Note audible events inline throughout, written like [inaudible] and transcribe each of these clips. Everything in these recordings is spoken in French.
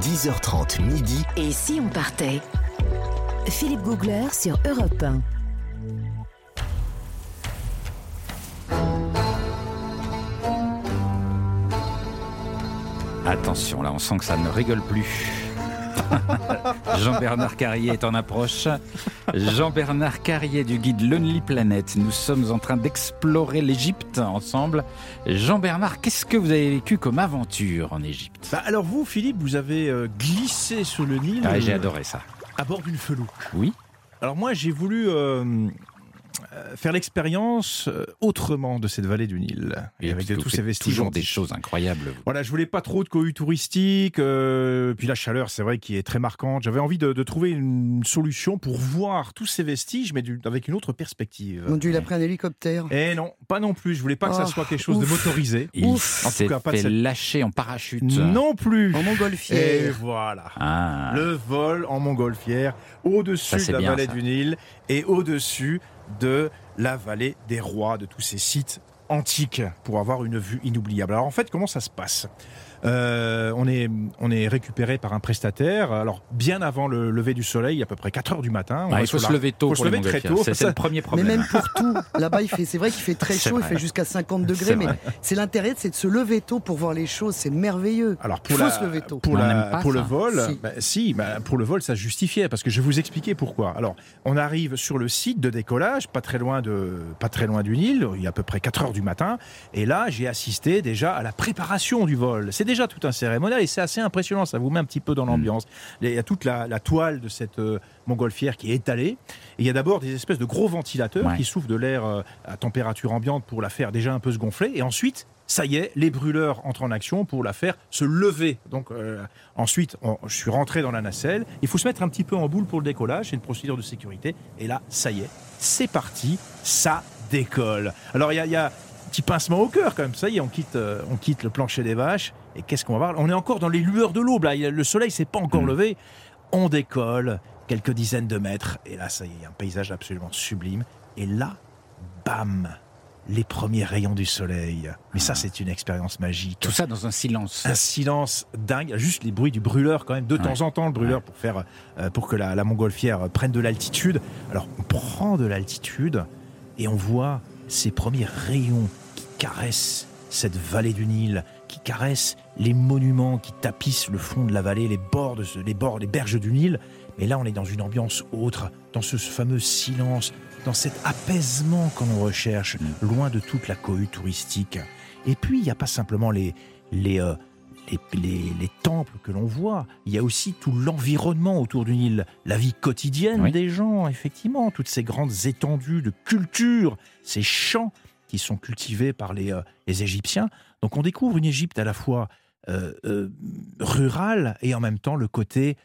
10h30 midi. Et si on partait? Philippe Googler sur Europe 1. Attention, là, on sent que ça ne rigole plus. [laughs] [laughs] Jean-Bernard Carrier est en approche. Jean-Bernard Carrier du guide Lonely Planet. Nous sommes en train d'explorer l'Égypte ensemble. Jean-Bernard, qu'est-ce que vous avez vécu comme aventure en Égypte? Bah, alors vous, Philippe, vous avez euh, glissé sur le Nil Ah, J'ai euh, adoré ça. à bord d'une felouque. Oui Alors moi, j'ai voulu euh, faire l'expérience euh, autrement de cette vallée du Nil, et avec tous ces vestiges. Toujours des choses incroyables. vous. Voilà, je voulais pas trop de cohue touristique, euh, puis la chaleur, c'est vrai, qui est très marquante. J'avais envie de, de trouver une solution pour voir tous ces vestiges, mais du- avec une autre perspective. Mon Dieu, il a pris un hélicoptère. Et non, pas non plus. Je voulais pas que ça Oh, soit quelque chose de motorisé. Il En tout s'est cas, pas de fait lâcher en parachute. Non plus. En Et montgolfière. voilà. Ah. Le vol en montgolfière au-dessus de la bien, vallée ça. du Nil et au-dessus de la vallée des rois, de tous ces sites antiques pour avoir une vue inoubliable. Alors en fait, comment ça se passe Euh, on, est, on est récupéré par un prestataire. Alors bien avant le lever du soleil, à peu près 4 heures du matin. on Ah, il faut se la- lever tôt faut pour se lever très tôt. C'est le premier Mais problème. même pour tout, là-bas, il fait, c'est vrai qu'il fait très chaud, vrai. il fait jusqu'à 50 C'est degrés, mais c'est l'intérêt, c'est de se lever tôt pour voir les choses, c'est merveilleux. Alors Il pour, faut la- se lever tôt. pour, On la- n'aime pas pour le vol, Si. bah, si, bah, pour le vol, ça justifiait parce que je vais vous expliquer pourquoi. Alors, on arrive sur le site de décollage, pas très loin de, pas très loin du Nil. Il y a à peu près 4 heures du matin, et là, j'ai assisté déjà à la préparation du vol. C'est déjà tout un cérémonial et c'est assez impressionnant. Ça vous met un petit peu dans l'ambiance. Il y a toute la, la toile de cette euh, montgolfière qui est étalée. Et il y a d'abord des espèces de gros ventilateurs Ouais. qui soufflent de l'air euh, à température ambiante pour la faire déjà un peu se gonfler. Et ensuite, ça y est, les brûleurs entrent en action pour la faire se lever. Donc euh, ensuite, on- je suis rentré dans la nacelle. Il faut se mettre un petit peu en boule pour le décollage. C'est une procédure de sécurité. Et là, ça y est, c'est parti. Ça décolle. Alors il y a, y petit pincement au cœur quand même. Ça y est, on quitte, euh, on quitte le plancher des vaches. Et qu'est-ce qu'on va voir? On est encore dans les lueurs de l'aube. Là, le soleil s'est pas encore Mm. levé. On décolle quelques dizaines de mètres. Et là, ça y est, un paysage absolument sublime. Et là, bam, les premiers rayons du soleil. Mais ça, c'est une expérience magique. Tout ça dans un silence. Un silence dingue, juste les bruits du brûleur quand même, de Ouais. temps en temps le brûleur pour faire, euh, pour que la, la montgolfière prenne de l'altitude. Alors on prend de l'altitude et on voit ces premiers rayons qui caressent cette vallée du Nil, qui caressent les monuments qui tapissent le fond de la vallée, les bords, de ce- les bords, les berges du Nil. Mais là, on est dans une ambiance autre, dans ce fameux silence, dans cet apaisement qu'on recherche, loin de toute la cohue touristique. Et puis, il n'y a pas simplement les, les, euh, les, les- les temples que l'on voit, il y a aussi tout l'environnement autour du Nil, la vie quotidienne Oui. des gens, effectivement, toutes ces grandes étendues de culture, ces champs qui sont cultivés par les, euh, les Égyptiens. Donc on découvre une Égypte à la fois euh, euh, rurale et en même temps le côté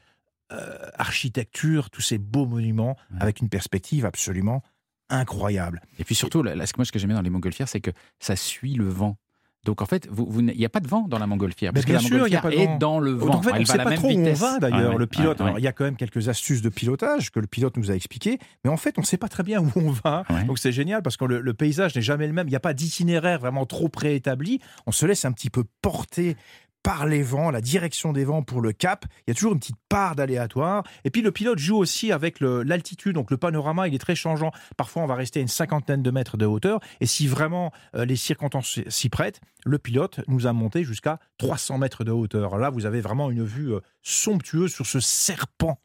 architecture, tous ces beaux monuments Ouais. avec une perspective absolument incroyable. Et puis surtout, là, ce que moi, ce que j'aime bien dans les montgolfières, c'est que ça suit le vent. Donc en fait, vous- vous il n'y a pas de vent dans la montgolfière. Parce que la sûr, il y a montgolfière pas de est vent. dans le vent. Donc, en fait, Elle on ne sait pas trop où on va d'ailleurs, le pilote. Alors, il y a quand même quelques astuces de pilotage que le pilote nous a expliquées, mais en fait, on ne sait pas très bien où on va. Ouais. Donc c'est génial parce que le, le paysage n'est jamais le même. Il n'y a pas d'itinéraire vraiment trop préétabli. On se laisse un petit peu porter par les vents, la direction des vents pour le cap. Il y a toujours une petite part d'aléatoire. Et puis le pilote joue aussi avec l'altitude. Donc le panorama, il est très changeant. Parfois, on va rester à une cinquantaine de mètres de hauteur. Et si vraiment euh, les circonstances s'y prêtent, le pilote nous a monté jusqu'à 300 mètres de hauteur. Là, vous avez vraiment une vue euh, somptueuse sur ce serpent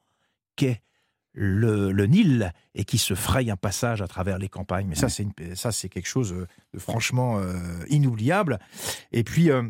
qu'est le, le Nil et qui se fraye un passage à travers les campagnes. Mais ça, c'est quelque chose euh, de franchement euh, inoubliable. Et puis, euh,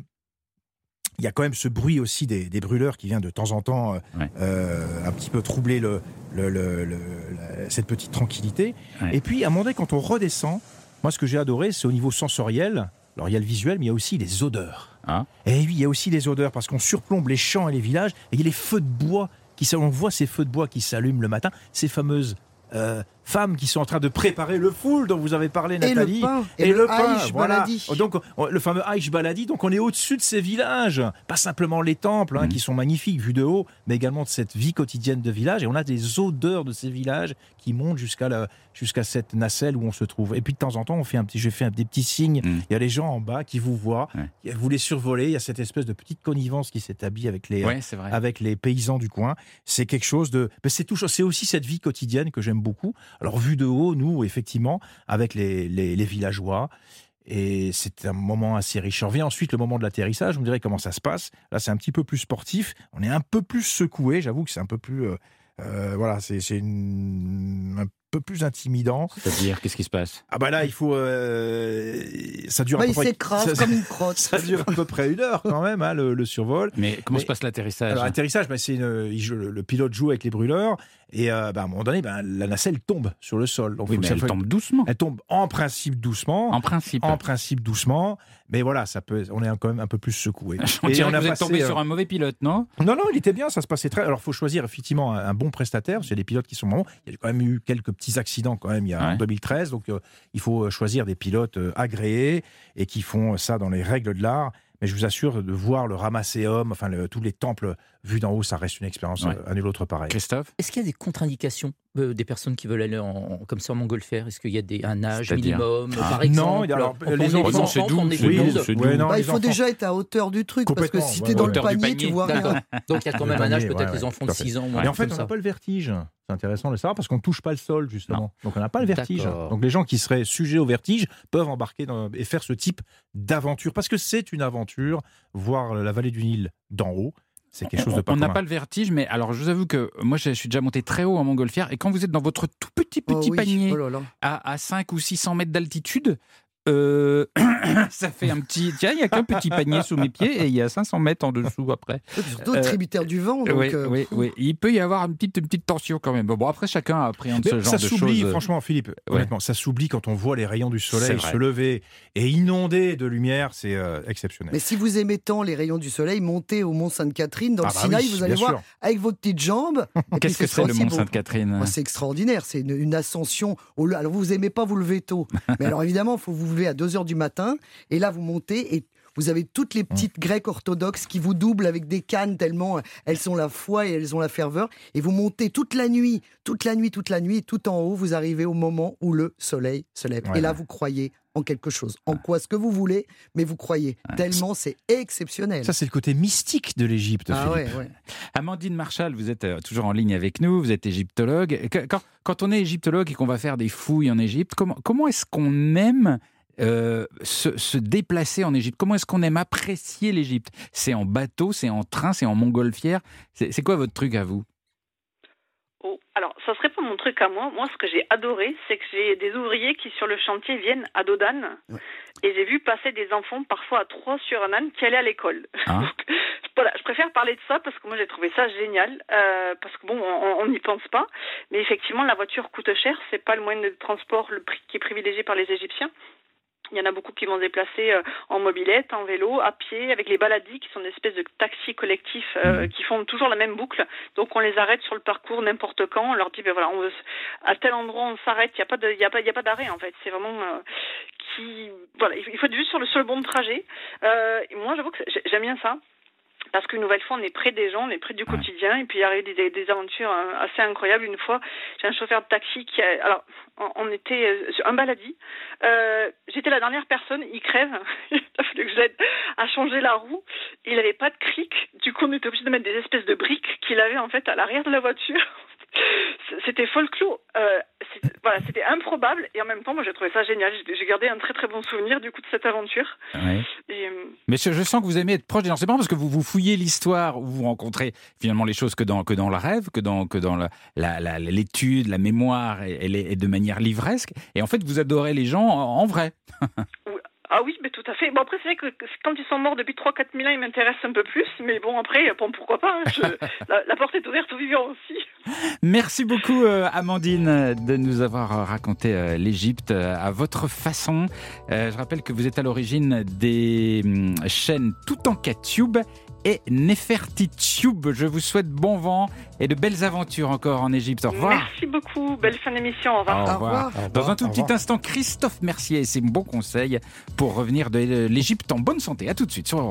il y a quand même ce bruit aussi des, des brûleurs qui vient de temps en temps euh, Ouais. euh, un petit peu troubler le, le- le- le- la- cette petite tranquillité. Ouais. Et puis, à un moment donné, quand on redescend, moi, ce que j'ai adoré, c'est au niveau sensoriel. Alors, il y a le visuel, mais il y a aussi les odeurs. Ah. Et oui, il y a aussi les odeurs, parce qu'on surplombe les champs et les villages, et il y a les feux de bois, qui, on voit ces feux de bois qui s'allument le matin, ces fameuses euh, femmes qui sont en train de préparer le foule dont vous avez parlé, Et Nathalie. le pain. Et, le, pain, voilà. Baladi. Donc, on- le fameux Aïch Baladi, donc on est au-dessus de ces villages. Pas simplement les temples, hein, Mhm. qui sont magnifiques vus de haut, mais également de cette vie quotidienne de village. Et on a des odeurs de ces villages qui montent jusqu'à la- jusqu'à cette nacelle où on se trouve. Et puis de temps en temps, on fait un petit, j'ai fait un- des petits signes. Mhm. Il y a les gens en bas qui vous voient, Ouais. vous les survolez. Il y a cette espèce de petite connivence qui s'établit avec les, Ouais, avec les paysans du coin. C'est quelque chose de. c'est toujours, c'est aussi cette vie quotidienne que j'aime beaucoup. Alors vu de haut, nous effectivement, avec les, les, villageois. Et c'est un moment assez riche. On revient ensuite le moment de l'atterrissage. Vous direz comment ça se passe. Là, c'est un petit peu plus sportif. On est un peu plus secoué. J'avoue que c'est un peu plus. euh, euh, voilà, c'est un peu plus intimidant. C'est-à-dire, qu'est-ce qui se passe? Ah bah là, il faut. euh, ça dure Bah, à peu il près. s'écrase comme une [laughs] crotte. ça dure à peu près une heure quand même, hein, le, le survol. Mais comment Mais- se passe l'atterrissage? Alors, atterrissage, bah, c'est une- il joue- le, le pilote joue avec les brûleurs et euh, bah, à un moment donné, bah, la nacelle tombe sur le sol. Donc, Oui, mais ça elle fait- tombe doucement. elle tombe en principe doucement. En principe. En principe doucement, mais voilà, ça peut, on est quand même un peu plus secoué. [laughs] On Et dirait on que a vous êtes passé, tombé euh, sur un mauvais pilote, non? Non, non, il était bien, ça se passait très. Alors, il faut choisir effectivement un, un bon prestataire, parce qu'il y a des pilotes qui sont bons. Il y a quand même eu quelques petits accidents quand même il y a en Ouais. 2013, donc euh, il faut choisir des pilotes euh, agréés et qui font ça dans les règles de l'art. Mais je vous assure, de voir le ramasséum, enfin le- tous les temples vus d'en haut, ça reste une expérience Ouais. euh, à nul autre pareil. Christophe? Est-ce qu'il y a des contre-indications euh, des personnes qui veulent aller en, comme ça en montgolfière Est-ce qu'il y a des, un âge minimum, Ah. par Non, exemple? alors, Quand les enfants- Non, enfants, c'est doux. Ouais, non, Bah, les il faut enfants- déjà être à hauteur du truc, parce que si ouais, t'es dans ouais. le panier, tu vois rien. Donc il y a quand même un âge, peut-être les enfants de fait. 6 ans. Et en fait, on n'a pas le vertige. C'est intéressant de le savoir parce qu'on ne touche pas le sol, justement. Donc, on n'a pas le vertige. Donc, les gens qui seraient sujets au vertige peuvent embarquer dans- et faire ce type d'aventure. Parce que c'est une aventure, voir la vallée du Nil d'en haut. C'est quelque chose de pas On n'a pas le vertige, mais alors je vous avoue que moi je suis déjà monté très haut en montgolfière et quand vous êtes dans votre tout petit Oh petit oui, panier oh là là. à, à 5 ou 600 mètres d'altitude, euh, [coughs] ça fait un petit. Tiens, il y a qu'un petit panier sous mes pieds et il y a 500 mètres en dessous après. Surtout Euh, tributaire du vent. Donc, oui, euh, oui, oui. Il peut y avoir une petite, une petite tension quand même. Bon, bon, après chacun appréhende Mais ce genre ça de s'oublie, choses. franchement, Philippe. Honnêtement, ça s'oublie quand on voit les rayons du soleil se lever et inonder de lumière. C'est euh, exceptionnel. Mais si vous aimez tant les rayons du soleil, montez au Mont Sainte-Catherine, dans Ah le bah Sinaï, oui, vous allez voir, sûr. avec vos petites jambes. [laughs] Qu'est-ce que c'est le Mont. Sainte-Catherine c'est extraordinaire, c'est une, une ascension. Au, alors vous aimez pas vous lever tôt, [laughs] mais alors évidemment, il faut vous lever à 2 heures du matin, et là vous montez et vous avez toutes les petites grecques orthodoxes qui vous doublent avec des cannes tellement euh, elles ont la foi et elles ont la ferveur, et vous montez toute la nuit, toute la nuit, toute la nuit, et tout en haut, vous arrivez au moment où le soleil se lève. Ouais, et là, vous croyez en quelque chose, en quoi ce que vous voulez, mais vous croyez tellement c'est exceptionnel. Ça, c'est le côté mystique de l'Égypte, ah Philippe. ouais, ouais. Amandine Marshall, vous êtes euh, toujours en ligne avec nous, vous êtes égyptologue. Quand, quand on est égyptologue et qu'on va faire des fouilles en Égypte, comment, comment est-ce qu'on aime euh, se, se déplacer en Égypte Comment est-ce qu'on aime apprécier l'Égypte? C'est en bateau, c'est en train, c'est en montgolfière? C'est quoi votre truc à vous? Oh, alors, ça serait pas mon truc à moi. Moi, ce que j'ai adoré, c'est que j'ai des ouvriers qui, sur le chantier, viennent à dos d'âne. Ouais. Et j'ai vu passer des enfants, parfois à trois sur un âne, qui allaient à l'école. Ah. [laughs] Donc, voilà, je préfère parler de ça parce que moi, j'ai trouvé ça génial. euh, parce que bon, on n'y pense pas. Mais effectivement, la voiture coûte cher. C'est pas le moyen de transport le prix qui est privilégié par les Égyptiens. Il y en a beaucoup qui vont se déplacer euh, en mobilette, en vélo, à pied, avec les baladis qui sont des espèces de taxis collectifs euh, qui font toujours la même boucle. Donc on les arrête sur le parcours n'importe quand. On leur dit ben voilà, on veut, à tel endroit on s'arrête. Il n'y a pas de, il y a pas, il y a pas d'arrêt en fait. C'est vraiment euh, qui, voilà, il faut être juste sur le sur le bon trajet. Euh, moi j'avoue que j'ai- j'aime bien ça. Parce qu'une nouvelle fois, on est près des gens, on est près du quotidien, et puis il y a des, des, aventures euh, assez incroyables. Une fois, j'ai un chauffeur de taxi qui a, alors, on, était euh, un baladi. Euh, J'étais la dernière personne, il crève. [laughs] il a fallu que je l'aide à changer la roue. Il n'avait pas de cric. Du coup, on était obligé de mettre des espèces de briques qu'il avait en fait à l'arrière de la voiture. [laughs] C'était folklore. Euh, voilà, c'était improbable et en même temps, moi, j'ai trouvé ça génial. J'ai gardé un très très bon souvenir du coup de cette aventure. Ouais. Et, euh, Mais je, je sens que vous aimez être proche des gens. C'est pas parce que vous, vous fouillez l'histoire où vous rencontrez finalement les choses que dans, que dans le rêve, que dans, que dans la- la- la- l'étude, la, mémoire, et, et et de manière livresque. Et en fait, vous adorez les gens en, en vrai. [laughs] Ah oui, mais tout à fait. Bon, après, c'est vrai que quand ils sont morts depuis 3-4 000 ans, ils m'intéressent un peu plus. Mais bon, après, bon, pourquoi pas. hein, je- [laughs] la, la porte est ouverte aux vivants aussi. Merci beaucoup, euh, Amandine, de nous avoir raconté euh, l'Égypte euh, à votre façon. Je rappelle que vous êtes à l'origine des hum, chaînes Tout en Tube et Nefertitube. Je vous souhaite bon vent et de belles aventures encore en Égypte. Au revoir. Merci beaucoup. Belle fin d'émission. Au revoir. Au revoir. Au revoir. Dans un tout petit instant, Christophe Mercier et ses bons conseils pour revenir de l'Égypte en bonne santé. À tout de suite sur Europe